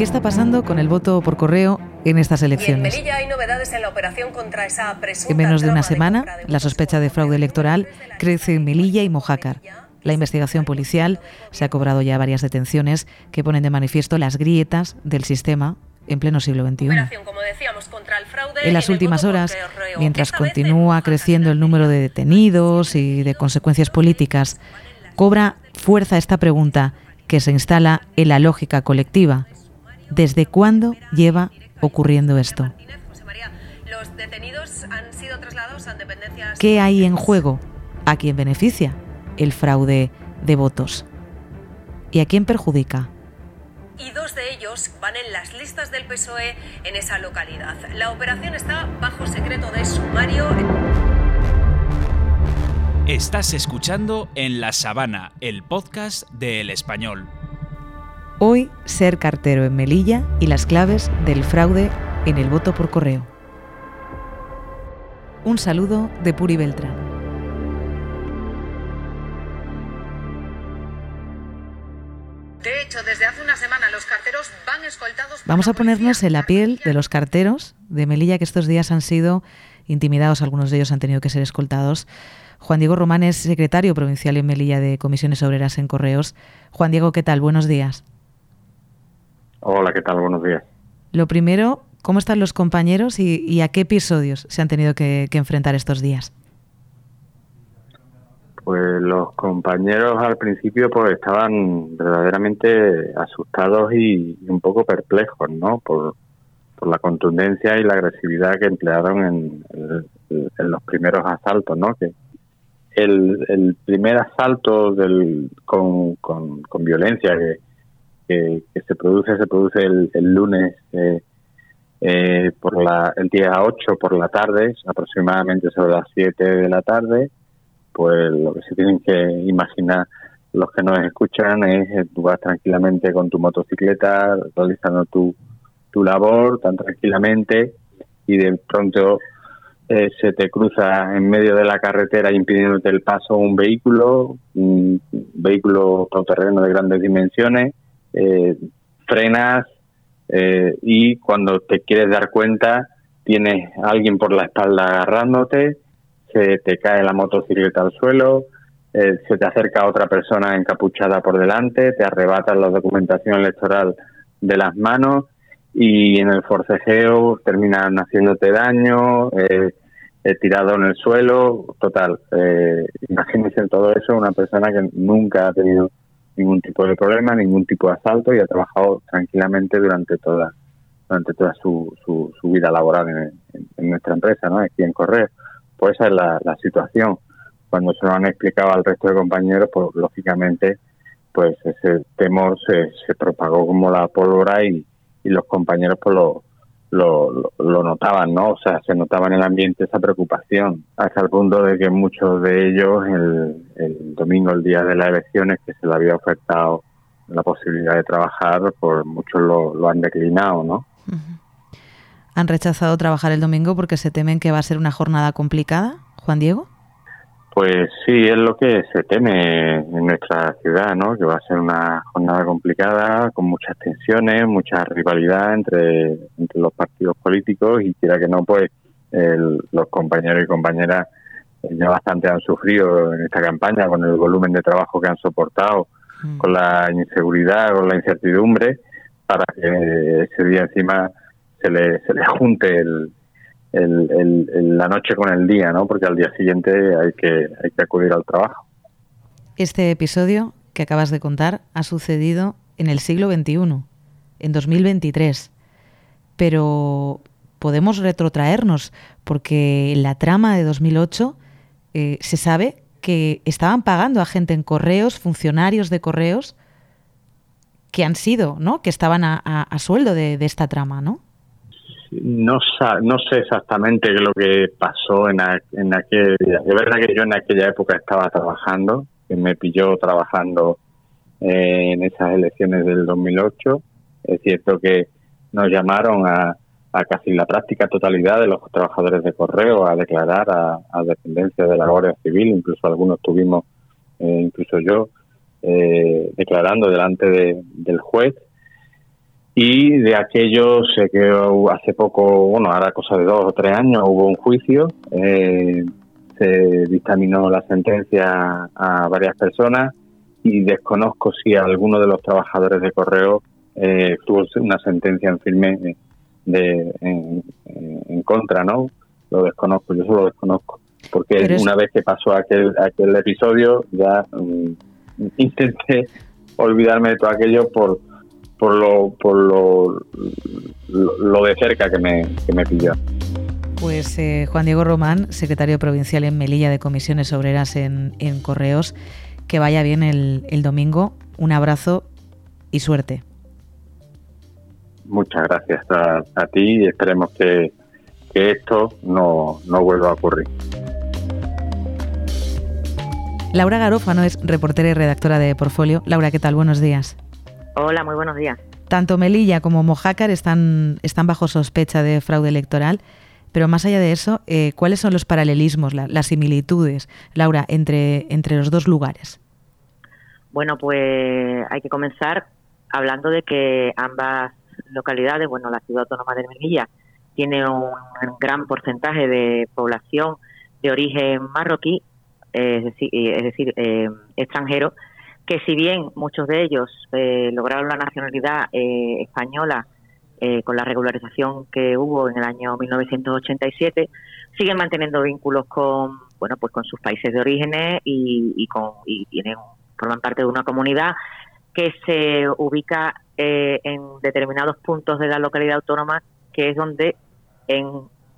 ¿Qué está pasando con el voto por correo en estas elecciones? en hay novedades en la operación contra esa En menos de una semana, de la sospecha de fraude electoral crece en Melilla y Mojácar. La investigación policial se ha cobrado ya varias detenciones que ponen de manifiesto las grietas del sistema en pleno siglo XXI. En las últimas horas, mientras continúa creciendo el número de detenidos y de consecuencias políticas, cobra fuerza esta pregunta que se instala en la lógica colectiva. ¿Desde cuándo lleva ocurriendo esto? Martínez, José María, los detenidos han sido trasladados a dependencias ¿Qué hay en juego? ¿A quién beneficia el fraude de votos? ¿Y a quién perjudica? y dos de ellos van en las listas del PSOE en esa localidad. La operación está bajo secreto de sumario. Estás escuchando En la Sabana, el podcast de El Español. Hoy, ser cartero en Melilla y las claves del fraude en el voto por correo. Un saludo de Puri Beltrán. De hecho, desde hace una semana los carteros van escoltados. Vamos a ponernos en la piel de los carteros de Melilla que estos días han sido intimidados, algunos de ellos han tenido que ser escoltados. Juan Diego Román es secretario provincial en Melilla de Comisiones Obreras en Correos. Juan Diego, ¿qué tal? Buenos días. Hola, ¿qué tal? Buenos días. Lo primero, ¿cómo están los compañeros y, y a qué episodios se han tenido que, que enfrentar estos días? Pues los compañeros al principio pues estaban verdaderamente asustados y un poco perplejos, ¿no? Por, por la contundencia y la agresividad que emplearon en, en- en los primeros asaltos, ¿no? Que el, el primer asalto del, con, con, con violencia que, que, que se produce se produce el, el lunes eh, eh, por la, el día 8 por la tarde, aproximadamente sobre las 7 de la tarde, pues lo que se tienen que imaginar los que nos escuchan es que tú vas tranquilamente con tu motocicleta realizando tu, tu labor tan tranquilamente y de pronto eh, se te cruza en medio de la carretera impidiéndote el paso un vehículo, un vehículo todoterreno de grandes dimensiones, eh, frenas eh, y cuando te quieres dar cuenta tienes a alguien por la espalda agarrándote, se te cae la motocicleta al suelo, eh, se te acerca otra persona encapuchada por delante, te arrebatan la documentación electoral de las manos y en el forcejeo terminan haciéndote daño, eh, eh, tirado en el suelo, total. Eh, imagínense todo eso una persona que nunca ha tenido ningún tipo de problema, ningún tipo de asalto y ha trabajado tranquilamente durante toda durante toda su, su, su vida laboral en, en- nuestra empresa, ¿no? Aquí en Correo. Pues esa es la, la situación. Cuando se lo han explicado al resto de compañeros, pues lógicamente, pues ese temor se, se propagó como la pólvora y, y los compañeros pues lo, lo, lo- notaban, ¿no? O sea, se notaba en el ambiente esa preocupación, hasta el punto de que muchos de ellos el, domingo, el día de las elecciones, que se le había ofertado la posibilidad de trabajar, pues muchos lo han declinado, ¿no? ¿Han rechazado trabajar el domingo porque se temen que va a ser una jornada complicada, Juan Diego? Pues sí, es lo que se teme en nuestra ciudad, ¿no? Que va a ser una jornada complicada, con muchas tensiones, mucha rivalidad entre, entre los partidos políticos y quiera que no, pues el- los compañeros y compañeras eh, ya bastante han sufrido en esta campaña con el volumen de trabajo que han soportado, Mm. con la inseguridad, con la incertidumbre, para que ese día encima se le, se le junte el, el- la noche con el día, ¿no? Porque al día siguiente hay que, hay que acudir al trabajo. Este episodio que acabas de contar ha sucedido en el siglo XXI, en 2023. Pero podemos retrotraernos porque en la trama de 2008 eh, se sabe que estaban pagando a gente en correos, funcionarios de correos, que han sido, ¿no? Que estaban a, a- a sueldo de, de esta trama, ¿no? No, no sé exactamente lo que pasó en, en aquel Es verdad que yo en aquella época estaba trabajando, que me pilló trabajando eh, en esas elecciones del 2008. Es cierto que nos llamaron a, a casi la práctica totalidad de los trabajadores de correo a declarar a, a dependencia de la Guardia Civil, incluso algunos tuvimos, eh, incluso yo, eh, declarando delante de- del juez. Y de aquello sé que hace poco, bueno, ahora cosa de dos o tres años, hubo un juicio, eh, se dictaminó la sentencia a varias personas y desconozco si alguno de los trabajadores de correo eh, tuvo una sentencia en firme de, en, contra, ¿no? Lo desconozco, yo solo lo desconozco. Porque una vez que pasó aquel, aquel episodio ya mm, intenté olvidarme de todo aquello por por lo por lo, lo, de cerca que me, que me pilló. Pues eh, Juan Diego Román, secretario provincial en Melilla de Comisiones Obreras en, en Correos, que vaya bien el, el domingo. Un abrazo y suerte. Muchas gracias a, ti y esperemos que, que esto no, no vuelva a ocurrir. Laura Garófano es reportera y redactora de Portfolio. Laura, ¿qué tal? Buenos días. Hola, muy buenos días. Tanto Melilla como Mojácar están, están bajo sospecha de fraude electoral, pero más allá de eso, eh, ¿cuáles son los paralelismos, las similitudes, Laura, entre, entre los dos lugares? Bueno, pues hay que comenzar hablando de que ambas localidades, bueno, la ciudad autónoma de Melilla tiene un gran porcentaje de población de origen marroquí, es decir, es decir eh, extranjero, que si bien muchos de ellos eh, lograron la nacionalidad eh, española eh, con la regularización que hubo en el año 1987, siguen manteniendo vínculos con bueno pues con sus países de orígenes y, con y tienen forman parte de una comunidad que se ubica en determinados puntos de la localidad autónoma que es donde en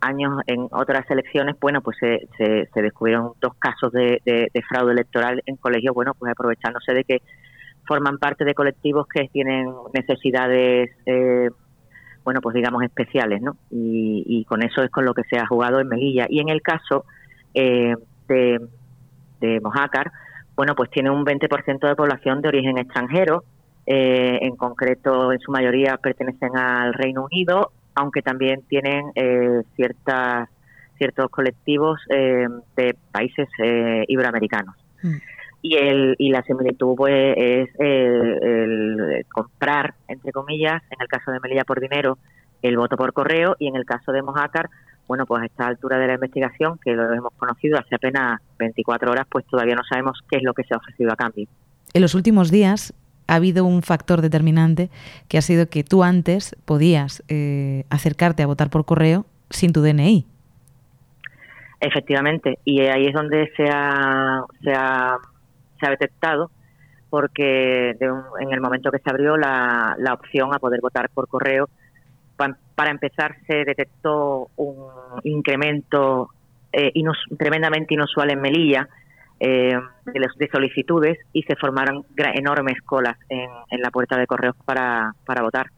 años en otras elecciones, bueno, pues se, se, descubrieron dos casos de, fraude electoral en colegios, bueno, pues aprovechándose de que forman parte de colectivos que tienen necesidades, eh, bueno, pues digamos especiales, ¿no? Y, con eso es con lo que se ha jugado en Melilla. Y en el caso eh, de, de Mojácar, bueno, pues tiene un 20% de población de origen extranjero, eh, en concreto en su mayoría pertenecen al Reino Unido aunque también tienen eh, ciertas, ciertos colectivos eh, de países eh, iberoamericanos. Mm. Y, el, y la similitud pues, es el, comprar, entre comillas, en el caso de Melilla por dinero, el voto por correo y en el caso de Mojácar, bueno, pues a esta altura de la investigación, que lo hemos conocido hace apenas 24 horas, pues todavía no sabemos qué es lo que se ha ofrecido a cambio. En los últimos días ha habido un factor determinante que ha sido que tú antes podías eh, acercarte a votar por correo sin tu DNI. Efectivamente, y ahí es donde se ha, se ha, detectado, porque en el momento que se abrió la, la opción a poder votar por correo, para empezar se detectó un incremento eh, tremendamente inusual en Melilla, eh, de, solicitudes y se formaron enormes colas en, la puerta de correos para, para votar.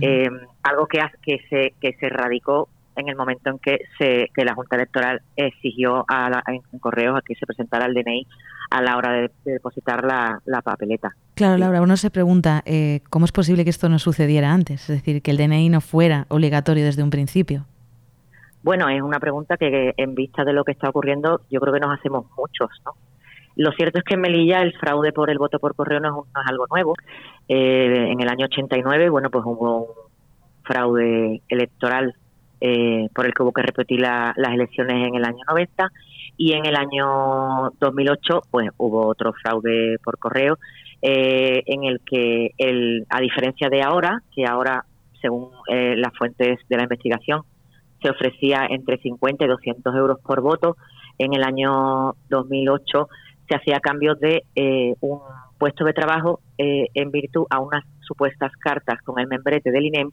Eh, algo que, que, se, que se radicó en el momento en que, se, que la Junta Electoral exigió a la, en, correos a que se presentara el DNI a la hora de, depositar la, la, papeleta. Claro, Laura, uno se pregunta, eh, ¿cómo es posible que esto no sucediera antes? Es decir, que el DNI no fuera obligatorio desde un principio. Bueno, es una pregunta que en vista de lo que está ocurriendo yo creo que nos hacemos muchos, ¿no? Lo cierto es que en Melilla el fraude por el voto por correo no es, algo nuevo. Eh, en el año 89, bueno, pues hubo un fraude electoral eh, por el que hubo que repetir las elecciones en el año 90 y en el año 2008, pues hubo otro fraude por correo eh, en el que, el, a diferencia de ahora, que ahora, según las fuentes de la investigación, se ofrecía entre 50 y 200 euros por voto. En el año 2008 se hacía cambio de eh, un puesto de trabajo eh, en virtud a unas supuestas cartas con el membrete del INEM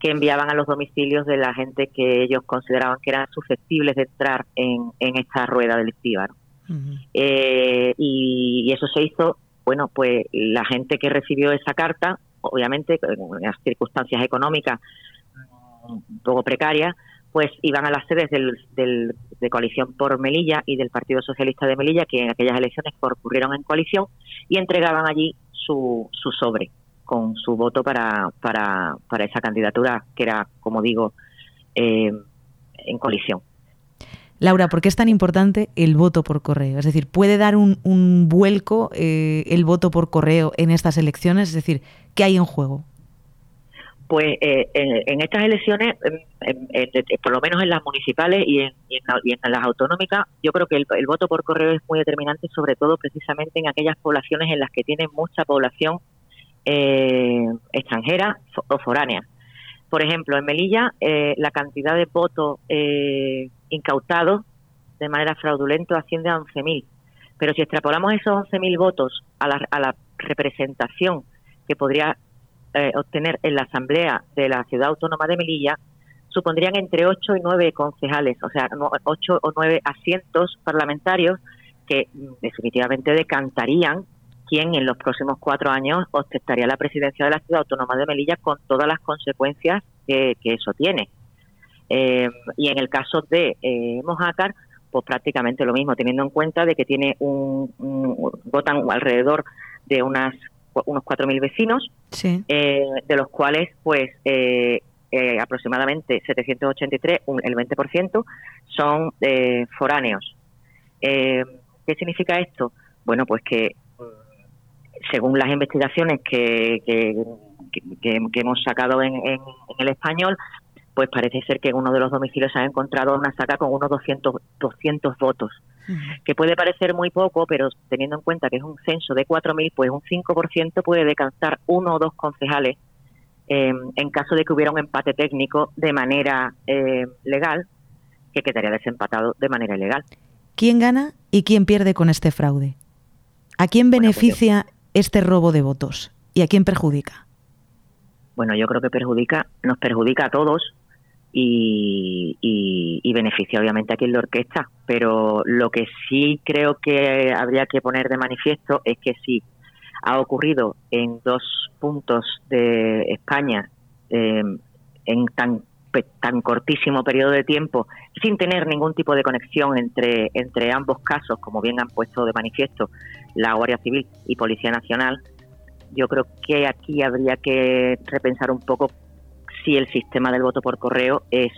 que enviaban a los domicilios de la gente que ellos consideraban que eran susceptibles de entrar en, esta rueda delictiva. Eh, y, eso se hizo, bueno, pues la gente que recibió esa carta, obviamente en unas circunstancias económicas un poco precarias, pues iban a las sedes del, de Coalición por Melilla y del Partido Socialista de Melilla, que en aquellas elecciones ocurrieron en coalición, y entregaban allí su, su sobre con su voto para, para, para esa candidatura, que era, como digo, eh, en coalición. Laura, ¿por qué es tan importante el voto por correo? Es decir, ¿puede dar un, un vuelco eh, el voto por correo en estas elecciones? Es decir, ¿qué hay en juego? Pues eh, en, estas elecciones, por lo menos en las municipales y en, las autonómicas, yo creo que el, voto por correo es muy determinante, sobre todo precisamente en aquellas poblaciones en las que tienen mucha población eh, extranjera o foránea. Por ejemplo, en Melilla, eh, la cantidad de votos eh, incautados de manera fraudulenta asciende a 11.000. Pero si extrapolamos esos 11.000 votos a la, a la representación que podría eh, obtener en la Asamblea de la Ciudad Autónoma de Melilla supondrían entre 8 y 9 concejales, o sea, 8 o 9 asientos parlamentarios que mm, definitivamente decantarían quién en los próximos cuatro años ostentaría la presidencia de la Ciudad Autónoma de Melilla con todas las consecuencias que, eso tiene. Eh, y en el caso de eh, Mojácar, pues prácticamente lo mismo, teniendo en cuenta de que tiene un votan alrededor de unas unos 4.000 vecinos, eh, de los cuales pues eh, eh, aproximadamente 783, el 20%, son foráneos. ¿Qué significa esto? Bueno, pues que según las investigaciones que, que, hemos sacado en, el español, pues parece ser que en uno de los domicilios se ha encontrado una saca con unos 200, 200 votos que puede parecer muy poco, pero teniendo en cuenta que es un censo de 4.000, pues un 5% puede decantar uno o dos concejales eh, en caso de que hubiera un empate técnico de manera eh, legal, que quedaría desempatado de manera ilegal. ¿Quién gana y quién pierde con este fraude? ¿A quién pues beneficia este robo de votos y a quién perjudica? Bueno, yo creo que perjudica, nos perjudica a todos, y, y, beneficia obviamente a quien lo orquesta. Pero lo que sí creo que habría que poner de manifiesto es que si ha ocurrido en dos puntos de España eh, en tan tan cortísimo periodo de tiempo, sin tener ningún tipo de conexión entre, entre ambos casos, como bien han puesto de manifiesto la Guardia Civil y Policía Nacional, yo creo que aquí habría que repensar un poco si el sistema del voto por correo es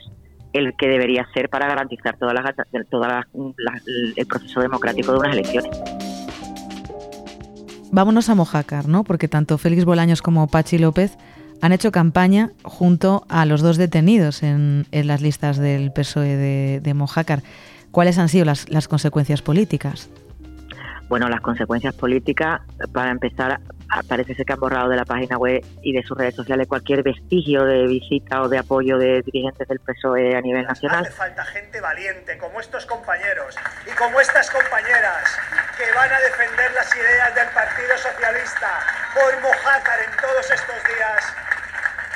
el que debería ser para garantizar todas las, todas el proceso democrático de unas elecciones. Vámonos a Mojácar, ¿no? Porque tanto Félix Bolaños como Pachi López han hecho campaña junto a los dos detenidos en, las listas del PSOE de, de Mojácar. ¿Cuáles han sido las, las consecuencias políticas? Bueno, las consecuencias políticas, para empezar, parece ser que han borrado de la página web y de sus redes sociales cualquier vestigio de visita o de apoyo de dirigentes del PSOE a nivel nacional. Hace falta gente valiente, como estos compañeros y como estas compañeras, que van a defender las ideas del Partido Socialista por Mojácar en todos estos días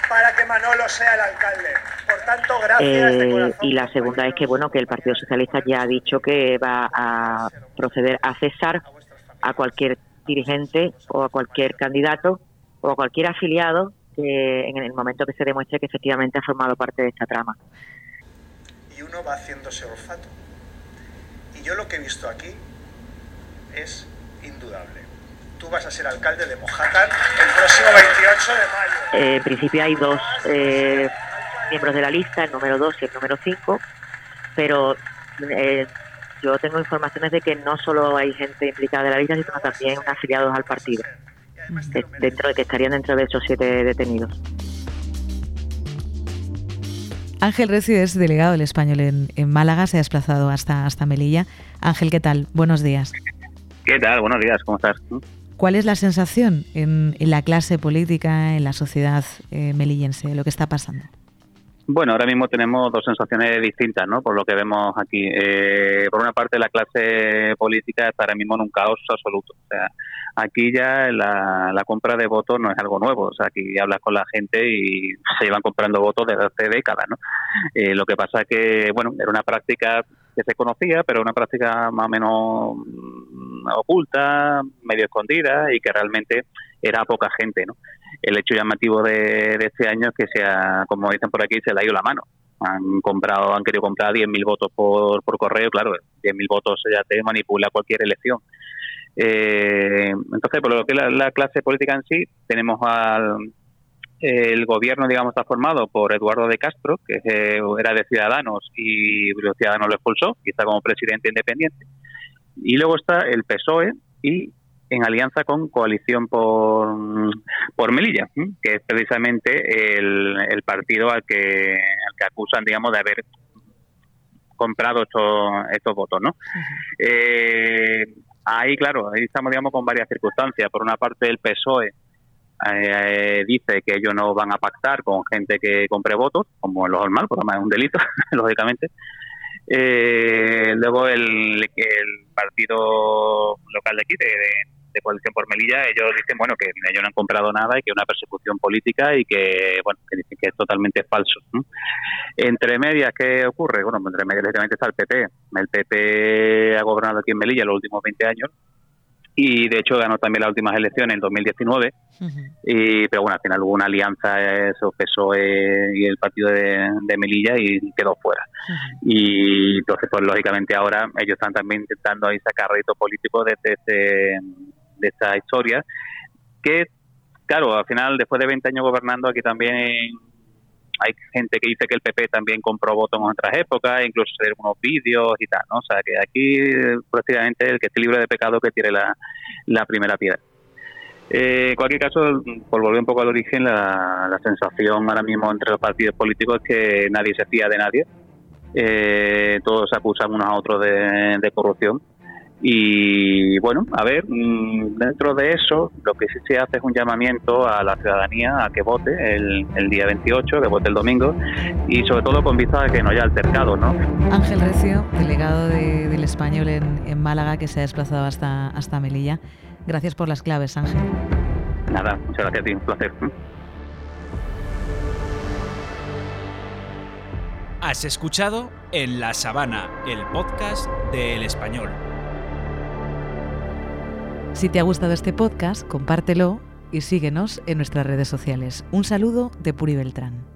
para que Manolo sea el alcalde. Por tanto, gracias eh, Y la segunda es que bueno que el Partido Socialista ya ha dicho que va a proceder a cesar a cualquier dirigente o a cualquier candidato o a cualquier afiliado que en el momento que se demuestre que efectivamente ha formado parte de esta trama. Y uno va haciéndose olfato. Y yo lo que he visto aquí es indudable tú vas a ser alcalde de Mojácar el próximo 28 de mayo. Eh, en principio hay dos eh, miembros de la lista, el número 2 y el número 5, pero eh, yo tengo informaciones de que no solo hay gente implicada de la lista, sino también afiliados al partido, dentro de que estarían dentro de esos siete detenidos. Ángel Recio es delegado del español en, en, Málaga, se ha desplazado hasta, hasta Melilla. Ángel, ¿qué tal? Buenos días. ¿Qué tal? Buenos días, ¿cómo estás? ¿Cuál es la sensación en, la clase política, en la sociedad eh, melillense, lo que está pasando? Bueno, ahora mismo tenemos dos sensaciones distintas, ¿no? Por lo que vemos aquí. Eh, por una parte, la clase política está ahora mismo en un caos absoluto. O sea, aquí ya la, compra de votos no es algo nuevo. O sea, aquí hablas con la gente y se iban comprando votos desde hace décadas, ¿no? Eh, lo que pasa es que, bueno, era una práctica que se conocía, pero una práctica más o menos mm, oculta, medio escondida y que realmente era poca gente, ¿no? El hecho llamativo de, este año es que se ha, como dicen por aquí, se le ha ido la mano. Han comprado, han querido comprar 10.000 votos por, por correo, claro, 10.000 votos ya te manipula cualquier elección. Eh, entonces, por lo que la, la clase política en sí, tenemos al, el gobierno, digamos, está formado por Eduardo de Castro, que eh, era de Ciudadanos y Ciudadanos lo expulsó y está como presidente independiente. Y luego está el PSOE y en alianza con Coalición por, por Melilla, que es precisamente el, el partido al que, al que acusan, digamos, de haber comprado estos, estos votos, ¿no? eh, ahí, claro, ahí estamos, digamos, con varias circunstancias. Por una parte, el PSOE eh, dice que ellos no van a pactar con gente que compre votos, como lo normal, porque además es un delito, lógicamente. Eh, luego el, el partido local de aquí, de, de coalición por Melilla, ellos dicen bueno que ellos no han comprado nada y que es una persecución política y que bueno que dicen que es totalmente falso. Entre medias, ¿qué ocurre? Bueno, entre medias directamente está el PP. El PP ha gobernado aquí en Melilla los últimos 20 años y de hecho ganó también las últimas elecciones en 2019 y pero bueno al final hubo una alianza eso PSOE y el partido de, de Melilla y quedó fuera y entonces pues lógicamente ahora ellos están también intentando ahí sacar rédito político desde este de esta historia, que, claro, al final, después de 20 años gobernando, aquí también hay gente que dice que el PP también compró votos en otras épocas, incluso hacer unos vídeos y tal, ¿no? O sea, que aquí prácticamente el que esté libre de pecado que tire la, la primera piedra. Eh, en cualquier caso, por volver un poco al origen, la, la, sensación ahora mismo entre los partidos políticos es que nadie se fía de nadie. Eh, todos acusan unos a otros de, de corrupción y bueno, a ver, mm, dentro de eso, lo que sí se hace es un llamamiento a la ciudadanía a que vote el, el día 28, que vote el domingo, y sobre todo con vista a que no haya altercado, ¿no? Ángel Recio, delegado de, del Español en, en, Málaga, que se ha desplazado hasta, hasta Melilla. Gracias por las claves, Ángel. Nada, muchas gracias a ti, un placer. Has escuchado En la Sabana, el podcast de El Español. Si te ha gustado este podcast, compártelo y síguenos en nuestras redes sociales. Un saludo de Puri Beltrán.